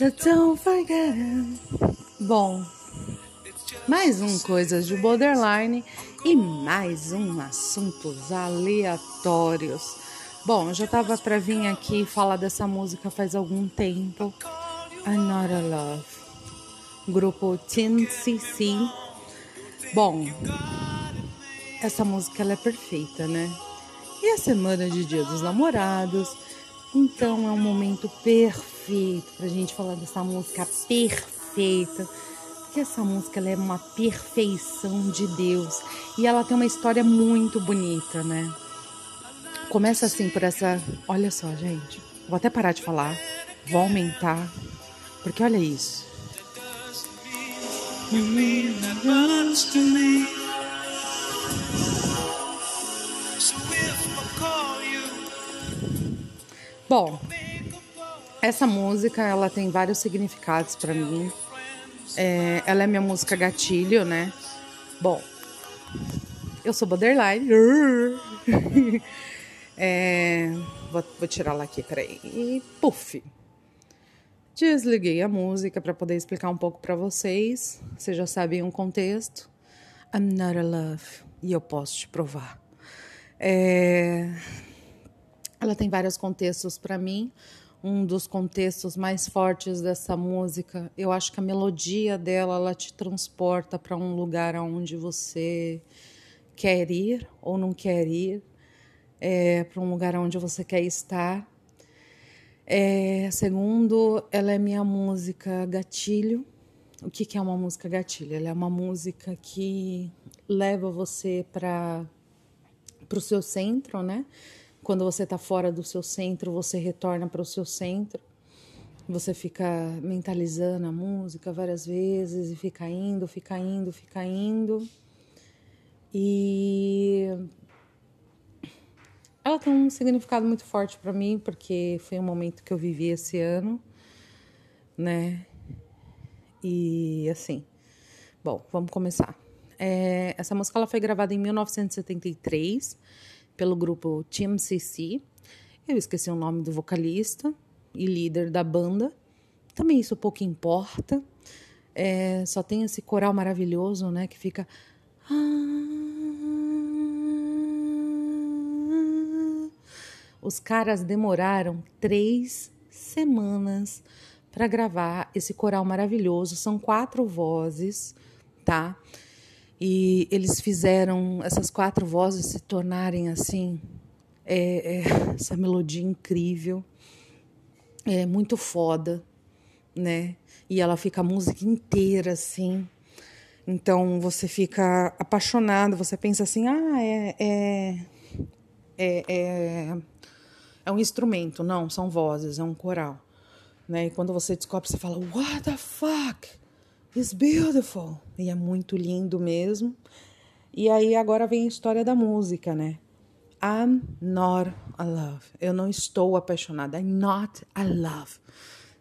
So don't forget. Bom, mais um Coisas de Borderline e mais um assuntos aleatórios. Bom, eu já tava para vir aqui falar dessa música faz algum tempo. Another Love. Grupo Team CC. Bom, essa música ela é perfeita, né? E a semana de Dia dos Namorados, então é um momento perfeito pra gente falar dessa música perfeita. Porque essa música é uma perfeição de Deus e ela tem uma história muito bonita, né? Começa assim por essa, olha só, gente. Vou até parar de falar, vou aumentar, porque olha isso. Bom, essa música ela tem vários significados para mim. É, ela é minha música gatilho, né? Bom, eu sou borderline. é, vou, vou tirar ela aqui, peraí. E puf! Desliguei a música para poder explicar um pouco para vocês. Vocês já sabem o contexto. I'm not a love. E eu posso te provar. É, ela tem vários contextos para mim. Um dos contextos mais fortes dessa música, eu acho que a melodia dela ela te transporta para um lugar onde você quer ir ou não quer ir, é, para um lugar onde você quer estar. É, segundo, ela é minha música gatilho. O que, que é uma música gatilho? Ela é uma música que leva você para o seu centro, né? Quando você está fora do seu centro, você retorna para o seu centro. Você fica mentalizando a música várias vezes e fica indo, fica indo, fica indo. E ela tem um significado muito forte para mim, porque foi um momento que eu vivi esse ano, né? E assim, bom, vamos começar. É, essa música ela foi gravada em 1973 pelo grupo Team CC. Eu esqueci o nome do vocalista e líder da banda. Também isso pouco importa. É, só tem esse coral maravilhoso, né? Que fica. Os caras demoraram três semanas para gravar esse coral maravilhoso. São quatro vozes, tá? E eles fizeram essas quatro vozes se tornarem assim, é, é, essa melodia incrível, é muito foda, né? E ela fica a música inteira assim. Então você fica apaixonado, você pensa assim, ah, é, é, é, é, é um instrumento. Não, são vozes, é um coral. Né? E quando você descobre, você fala, what the fuck? It's beautiful. E é muito lindo mesmo. E aí agora vem a história da música, né? I'm not a love. Eu não estou apaixonada. I'm not a love.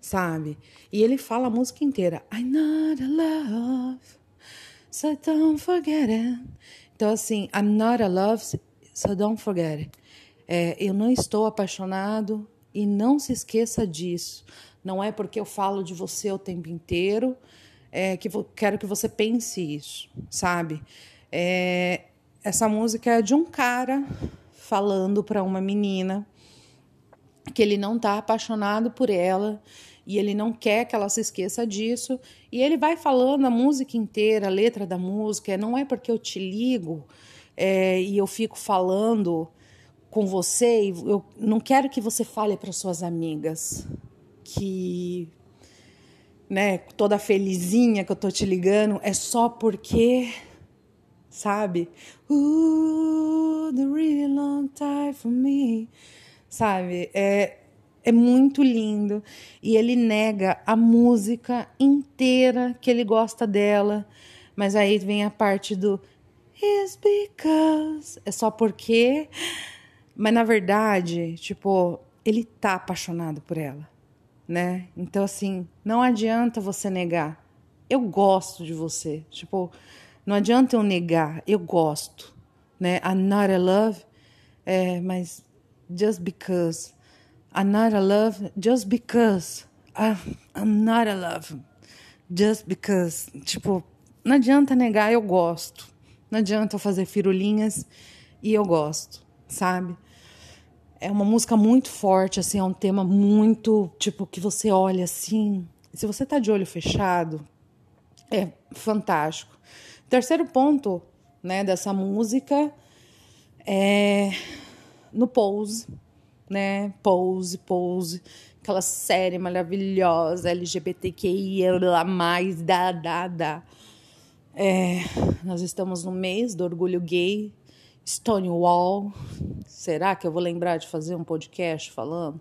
Sabe? E ele fala a música inteira. I'm not a love. So don't forget it. Então, assim, I'm not a love, so don't forget it. É, eu não estou apaixonado e não se esqueça disso. Não é porque eu falo de você o tempo inteiro é, que quero que você pense isso, sabe? É, essa música é de um cara falando para uma menina que ele não está apaixonado por ela e ele não quer que ela se esqueça disso. E ele vai falando a música inteira, a letra da música. Não é porque eu te ligo é, e eu fico falando com você, eu não quero que você fale para suas amigas que né, toda felizinha que eu tô te ligando, é só porque, sabe? Ooh, the really long time for me. Sabe? É, é muito lindo. E ele nega a música inteira que ele gosta dela. Mas aí vem a parte do Is because. É só porque. Mas na verdade, tipo, ele tá apaixonado por ela né? Então, assim, não adianta você negar. Eu gosto de você. Tipo, não adianta eu negar. Eu gosto, né? I'm not in love, é, mas just because, I'm not in love just because. I'm not in love just because. Tipo, não adianta negar, eu gosto. Não adianta eu fazer firulinhas e eu gosto, sabe? É uma música muito forte, assim, é um tema muito, tipo, que você olha assim. Se você tá de olho fechado, é fantástico. Terceiro ponto, né, dessa música é no Pose, né? Pose, Pose, aquela série maravilhosa LGBTQIA mais da da da. É, nós estamos no mês do orgulho gay, Stonewall. Será que eu vou lembrar de fazer um podcast falando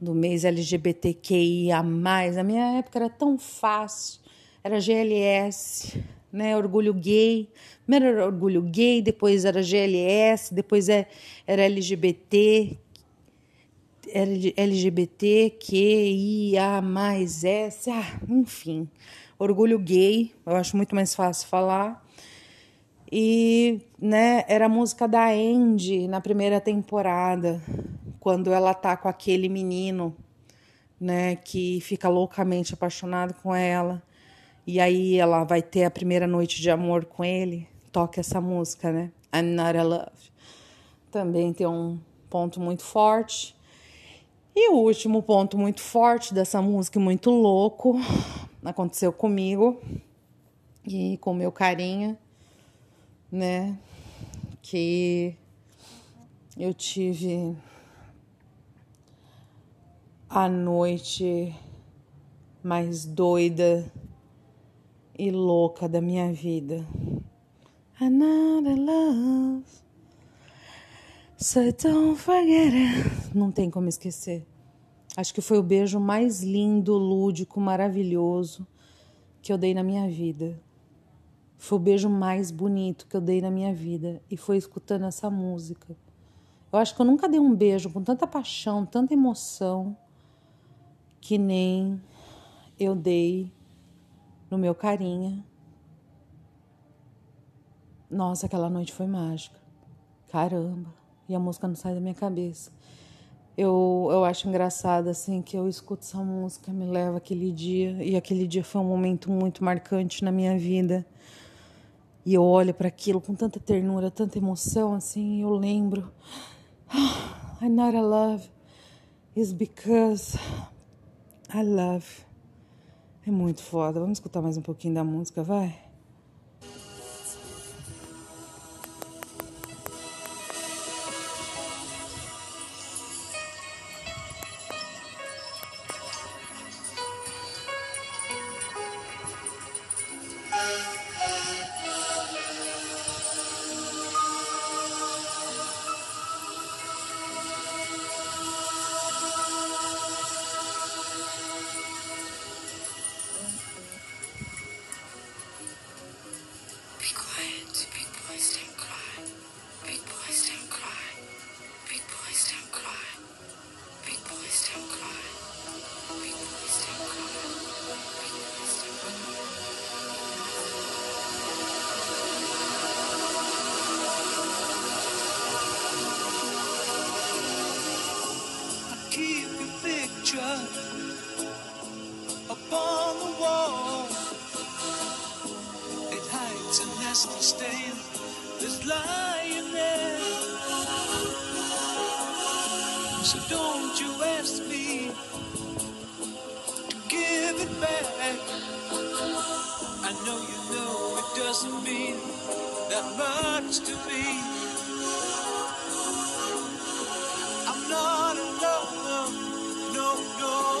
do mês LGBTQIA? Na minha época era tão fácil, era GLS, né? Orgulho gay. Primeiro era orgulho gay, depois era GLS, depois é, era LGBT, LGBTQIA mais S, ah, enfim. Orgulho gay, eu acho muito mais fácil falar. E, né, era a música da Andy na primeira temporada, quando ela tá com aquele menino, né, que fica loucamente apaixonado com ela. E aí ela vai ter a primeira noite de amor com ele, toca essa música, né? I'm Not a Love. Também tem um ponto muito forte. E o último ponto muito forte dessa música, muito louco, aconteceu comigo e com meu carinha, né? Que eu tive a noite mais doida e louca da minha vida. Another love. So don't forget it. Não tem como esquecer. Acho que foi o beijo mais lindo, lúdico, maravilhoso que eu dei na minha vida. Foi o beijo mais bonito que eu dei na minha vida e foi escutando essa música. Eu acho que eu nunca dei um beijo com tanta paixão, tanta emoção que nem eu dei no meu carinha. Nossa, aquela noite foi mágica. Caramba. E a música não sai da minha cabeça. Eu, eu acho engraçado, assim, que eu escuto essa música, me leva aquele dia. E aquele dia foi um momento muito marcante na minha vida. E eu olho para aquilo com tanta ternura, tanta emoção, assim, eu lembro. I'm not a love. It's because I love. É muito foda. Vamos escutar mais um pouquinho da música, vai? nasty stain that's lying there. So don't you ask me to give it back. I know you know it doesn't mean that much to me. I'm not a lover, no, no.